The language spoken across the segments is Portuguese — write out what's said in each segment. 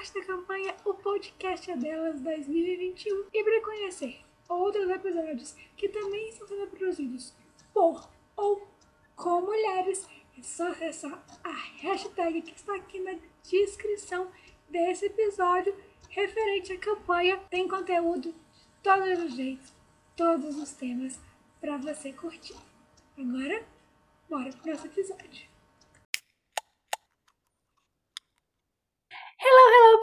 parte da campanha O Podcast é Delas 2021 e para conhecer outros episódios que também estão sendo produzidos por ou com mulheres, é só acessar a hashtag que está aqui na descrição desse episódio referente à campanha. Tem conteúdo de todos os jeitos, todos os temas para você curtir. Agora, bora pro nosso episódio.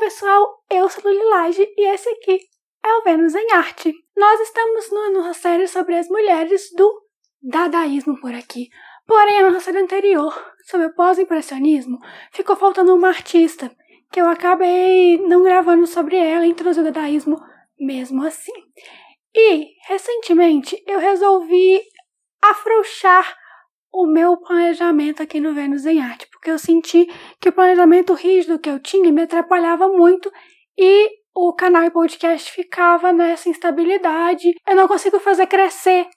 Pessoal! Eu sou Lilage e esse aqui é o Vênus em Arte. Nós estamos numa série sobre as mulheres do dadaísmo por aqui. Porém, a nossa série anterior, sobre o pós-impressionismo, ficou faltando uma artista, que eu acabei não gravando sobre ela e introduzir o dadaísmo mesmo assim. E, recentemente, eu resolvi afrouxar o meu planejamento aqui no Vênus em Arte, porque eu senti que o planejamento rígido que eu tinha me atrapalhava muito e o canal e podcast ficava nessa instabilidade. Eu não consigo fazer crescer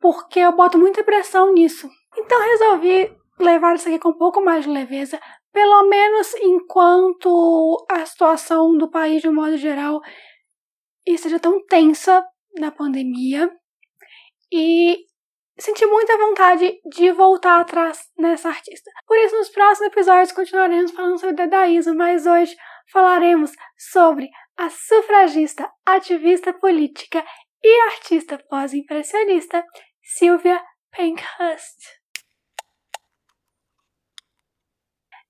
porque eu boto muita pressão nisso. Então resolvi levar isso aqui com um pouco mais de leveza, pelo menos enquanto a situação do país de um modo geral esteja tão tensa na pandemia. E senti muita vontade de voltar atrás nessa artista. Por isso, nos próximos episódios continuaremos falando sobre dadaísmo, mas hoje falaremos sobre a sufragista, ativista política e artista pós-impressionista Sylvia Pankhurst.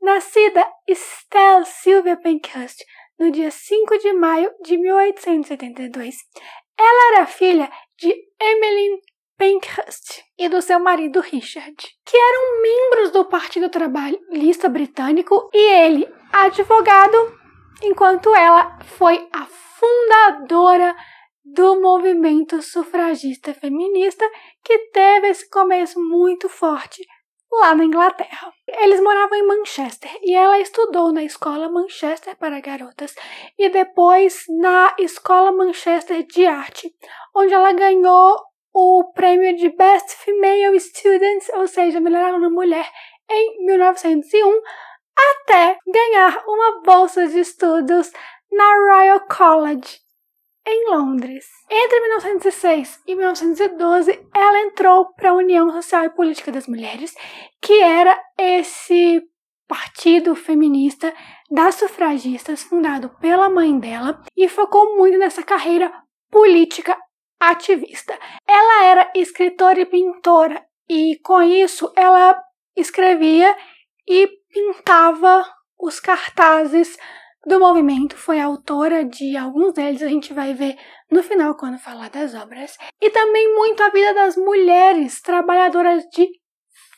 Nascida Estelle Sylvia Pankhurst no dia 5 de maio de 1882, ela era filha de Emmeline Pankhurst e do seu marido Richard, que eram membros do Partido Trabalhista Britânico e ele, advogado, enquanto ela foi a fundadora do movimento sufragista feminista que teve esse começo muito forte lá na Inglaterra. Eles moravam em Manchester e ela estudou na escola Manchester para garotas e depois na escola Manchester de arte, onde ela ganhou o prêmio de Best Female Student, ou seja, melhor aluna mulher, em 1901, até ganhar uma bolsa de estudos na Royal College em Londres. Entre 1906 e 1912, ela entrou para a União Social e Política das Mulheres, que era esse partido feminista das sufragistas fundado pela mãe dela e focou muito nessa carreira política ativista. Ela era escritora e pintora e com isso ela escrevia e pintava os cartazes do movimento, foi autora de alguns deles, a gente vai ver no final quando falar das obras, e também muito a vida das mulheres trabalhadoras de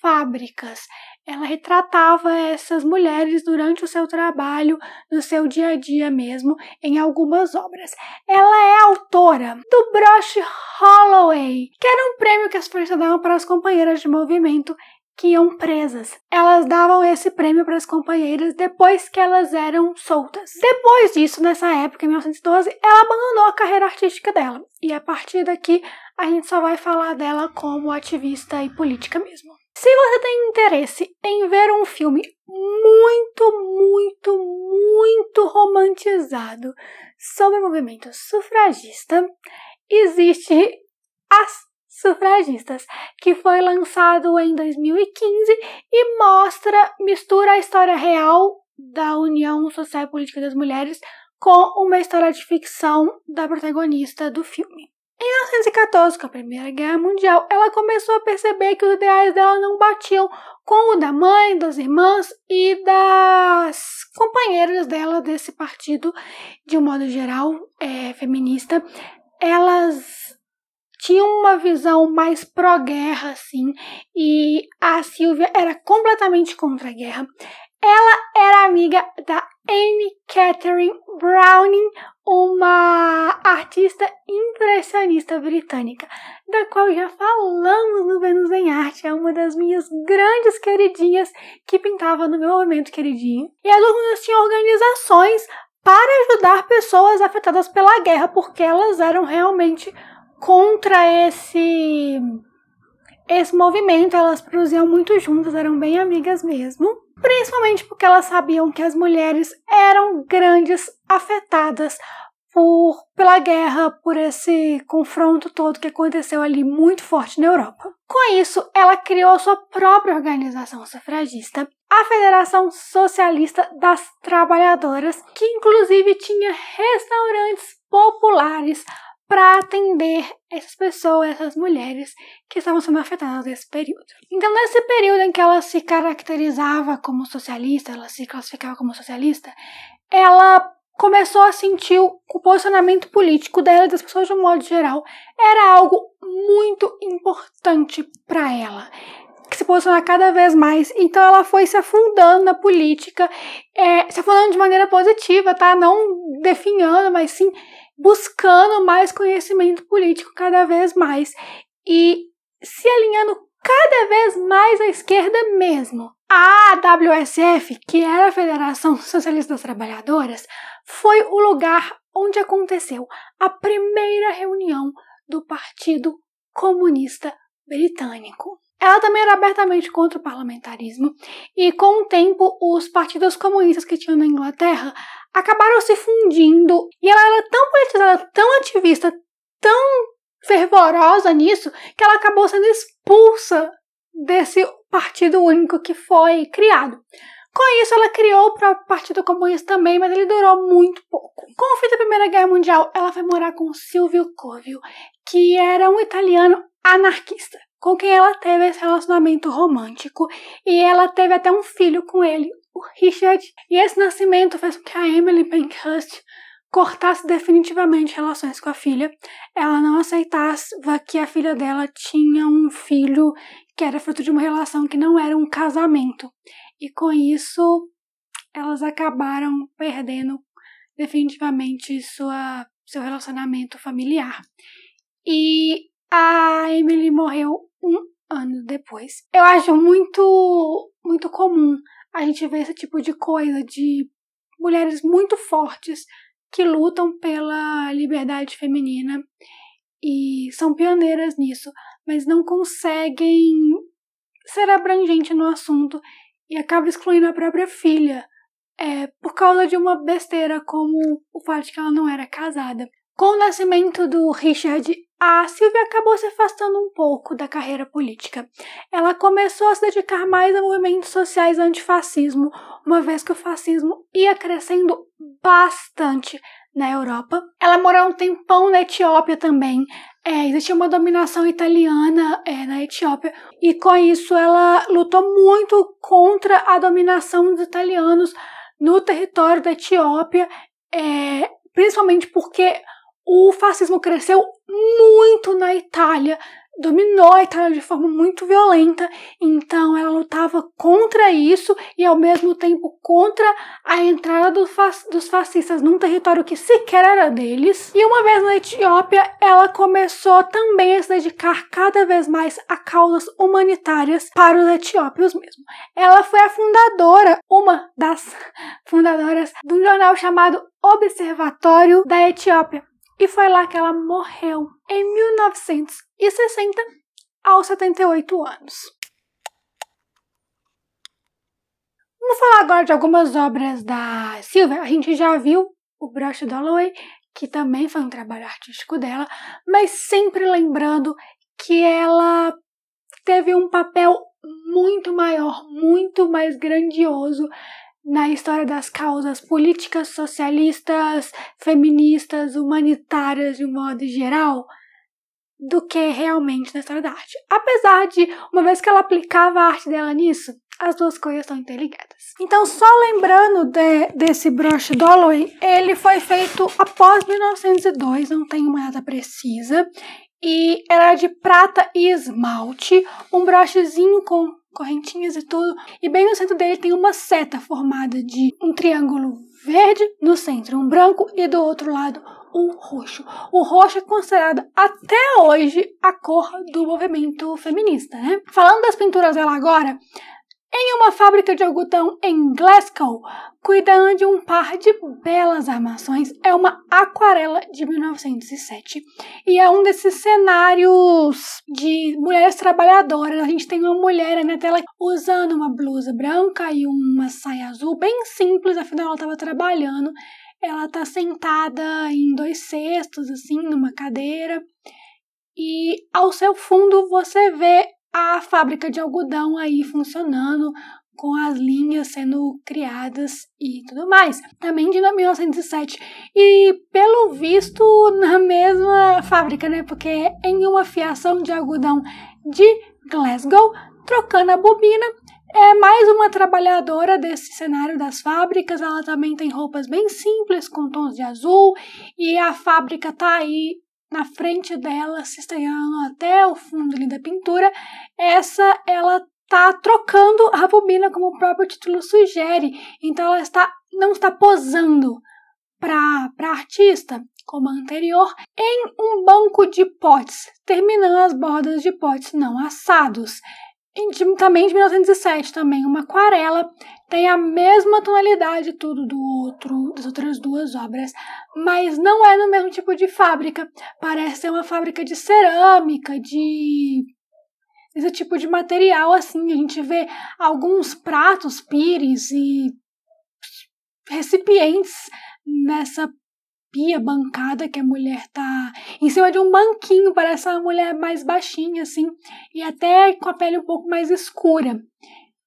fábricas. Ela retratava essas mulheres durante o seu trabalho, no seu dia a dia mesmo, em algumas obras. Ela é autora do broche Holloway, que era um prêmio que as forças davam para as companheiras de movimento que iam presas. Elas davam esse prêmio para as companheiras depois que elas eram soltas. Depois disso, nessa época, em 1912, ela abandonou a carreira artística dela. E a partir daqui, a gente só vai falar dela como ativista e política mesmo. Se você tem interesse em ver um filme muito, muito, muito romantizado sobre o movimento sufragista, existe as Sufragistas, que foi lançado em 2015 e mostra, mistura a história real da União Social e Política das Mulheres com uma história de ficção da protagonista do filme. Em 1914, com a Primeira Guerra Mundial, ela começou a perceber que os ideais dela não batiam com o da mãe, das irmãs e das companheiras dela desse partido, de um modo geral, é, feminista. Elas tinha uma visão mais pró-guerra, assim, e a Sylvia era completamente contra a guerra. Ela era amiga da Amy Catherine Browning, uma artista impressionista britânica, da qual já falamos no Vênus em Arte, é uma das minhas grandes queridinhas que pintava no meu momento queridinho. E as duas tinham organizações para ajudar pessoas afetadas pela guerra, porque elas eram realmente contra esse esse movimento, elas produziam muito juntas, eram bem amigas mesmo. principalmente porque elas sabiam que as mulheres eram grandes afetadas por, pela guerra, por esse confronto todo que aconteceu ali muito forte na Europa. Com isso, ela criou sua própria organização sufragista, a Federação Socialista das Trabalhadoras, que inclusive tinha restaurantes populares para atender essas pessoas, essas mulheres que estavam sendo afetadas nesse período. Então, nesse período em que ela se caracterizava como socialista, ela se classificava como socialista, ela começou a sentir o posicionamento político dela e das pessoas de um modo geral era algo muito importante para ela que se posicionar cada vez mais. Então ela foi se afundando na política, é, se afundando de maneira positiva, tá? Não definhando, mas sim buscando mais conhecimento político cada vez mais e se alinhando cada vez mais à esquerda mesmo. A WSF, que era a Federação Socialista das Trabalhadoras, foi o lugar onde aconteceu a primeira reunião do Partido Comunista Britânico. Ela também era abertamente contra o parlamentarismo, e com o tempo, os partidos comunistas que tinham na Inglaterra acabaram se fundindo, e ela era tão politizada, tão ativista, tão fervorosa nisso, que ela acabou sendo expulsa desse partido único que foi criado. Com isso, ela criou o próprio Partido Comunista também, mas ele durou muito pouco. Com o fim da Primeira Guerra Mundial, ela foi morar com Silvio Covio, que era um italiano anarquista, com quem ela teve esse relacionamento romântico, e ela teve até um filho com ele, o Richard. E esse nascimento fez com que a Emily Pankhurst cortasse definitivamente relações com a filha. Ela não aceitava que a filha dela tinha um filho que era fruto de uma relação que não era um casamento. E com isso, elas acabaram perdendo definitivamente sua, seu relacionamento familiar. E a Emily morreu um ano depois. Eu acho muito, muito comum a gente ver esse tipo de coisa de mulheres muito fortes que lutam pela liberdade feminina e são pioneiras nisso, mas não conseguem ser abrangente no assunto e acaba excluindo a própria filha é, por causa de uma besteira como o fato de que ela não era casada. Com o nascimento do Richard, a Silvia acabou se afastando um pouco da carreira política. Ela começou a se dedicar mais a movimentos sociais antifascismo, uma vez que o fascismo ia crescendo bastante na Europa. Ela morou um tempão na Etiópia também. É, existia uma dominação italiana é, na Etiópia e com isso ela lutou muito contra a dominação dos italianos no território da Etiópia, é, principalmente porque o fascismo cresceu muito na Itália dominou a Itália de forma muito violenta, então ela lutava contra isso e ao mesmo tempo contra a entrada do dos fascistas num território que sequer era deles. E uma vez na Etiópia, ela começou também a se dedicar cada vez mais a causas humanitárias para os etiópios mesmo. Ela foi a fundadora, uma das fundadoras, de um jornal chamado Observatório da Etiópia e foi lá que ela morreu em 1960, aos 78 anos. Vamos falar agora de algumas obras da Silvia. A gente já viu o Brush Dalloway, que também foi um trabalho artístico dela, mas sempre lembrando que ela teve um papel muito maior, muito mais grandioso na história das causas políticas, socialistas, feministas, humanitárias de um modo geral, do que realmente na história da arte. Apesar de, uma vez que ela aplicava a arte dela nisso, as duas coisas estão interligadas. Então, só lembrando de, desse broche Dalloway, ele foi feito após 1902, não tem uma data precisa, e era de prata e esmalte, um brochezinho com correntinhas e tudo. E bem no centro dele tem uma seta formada de um triângulo verde no centro, um branco e do outro lado um roxo. O roxo é considerado até hoje a cor do movimento feminista, né? Falando das pinturas dela agora, em uma fábrica de algodão em Glasgow, cuidando de um par de belas armações. É uma aquarela de 1907 e é um desses cenários de mulheres trabalhadoras. A gente tem uma mulher na tela usando uma blusa branca e uma saia azul, bem simples, afinal ela estava trabalhando. Ela está sentada em dois cestos, assim, numa cadeira. E ao seu fundo você vê a fábrica de algodão aí funcionando, com as linhas sendo criadas e tudo mais. Também de 1907. E pelo visto, na mesma fábrica, né? Porque em uma fiação de algodão de Glasgow, trocando a bobina, é mais uma trabalhadora desse cenário das fábricas. Ela também tem roupas bem simples, com tons de azul, e a fábrica tá aí na frente dela, se estranhando até o fundo ali da pintura. Essa ela tá trocando a bobina, como o próprio título sugere. Então ela está não está posando para para artista, como a anterior, em um banco de potes, terminando as bordas de potes não assados de 1907 também, uma aquarela, tem a mesma tonalidade tudo do outro, das outras duas obras, mas não é no mesmo tipo de fábrica. Parece ser uma fábrica de cerâmica, de esse tipo de material assim. A gente vê alguns pratos, pires e recipientes nessa pia bancada que a mulher tá em cima de um banquinho, parece uma mulher mais baixinha assim, e até com a pele um pouco mais escura,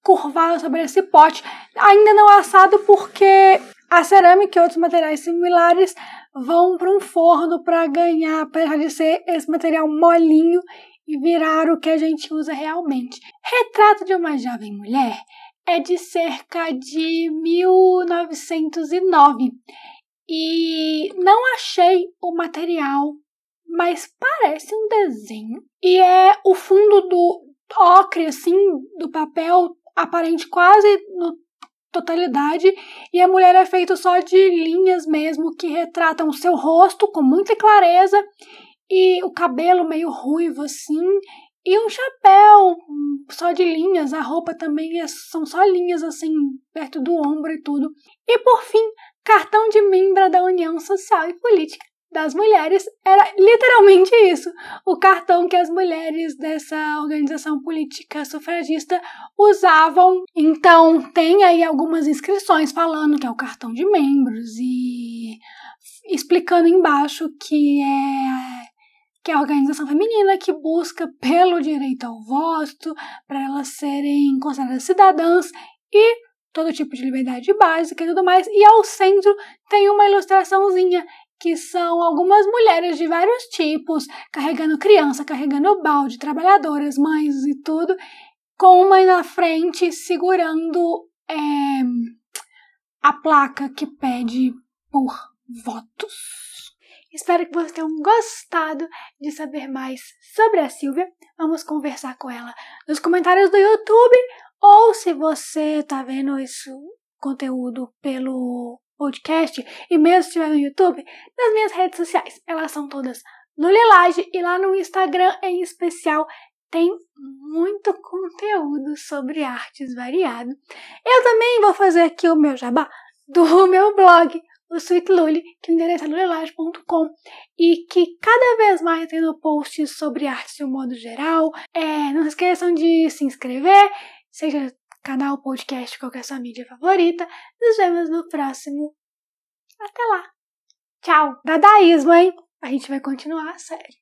curvada sobre esse pote, ainda não assado porque a cerâmica e outros materiais similares vão para um forno para ganhar, apesar de ser esse material molinho e virar o que a gente usa realmente. Retrato de uma jovem mulher é de cerca de 1909 e não achei o material, mas parece um desenho. E é o fundo do ocre, assim, do papel aparente quase no totalidade e a mulher é feita só de linhas mesmo que retratam o seu rosto com muita clareza e o cabelo meio ruivo assim e um chapéu só de linhas, a roupa também é, são só linhas assim perto do ombro e tudo. E por fim, cartão de membro da União Social e Política das Mulheres era literalmente isso, o cartão que as mulheres dessa organização política sufragista usavam. Então, tem aí algumas inscrições falando que é o cartão de membros e explicando embaixo que é que é a organização feminina que busca pelo direito ao voto, para elas serem consideradas cidadãs e todo tipo de liberdade básica e tudo mais. E ao centro tem uma ilustraçãozinha que são algumas mulheres de vários tipos, carregando criança, carregando balde, trabalhadoras, mães e tudo, com uma na frente segurando é, a placa que pede por votos. Espero que vocês tenham gostado de saber mais sobre a Silvia. Vamos conversar com ela nos comentários do YouTube ou se você está vendo esse conteúdo pelo podcast e mesmo se estiver no YouTube, nas minhas redes sociais. Elas são todas Lulilage e lá no Instagram em especial tem muito conteúdo sobre artes variado. Eu também vou fazer aqui o meu jabá do meu blog, o Sweet Lully, que o endereço é lulilage.com e que cada vez mais tendo posts sobre arte de um modo geral. É, não se esqueçam de se inscrever seja canal, podcast, qualquer sua mídia favorita. Nos vemos no próximo. Até lá. Tchau. Dadaísmo, hein? A gente vai continuar a série.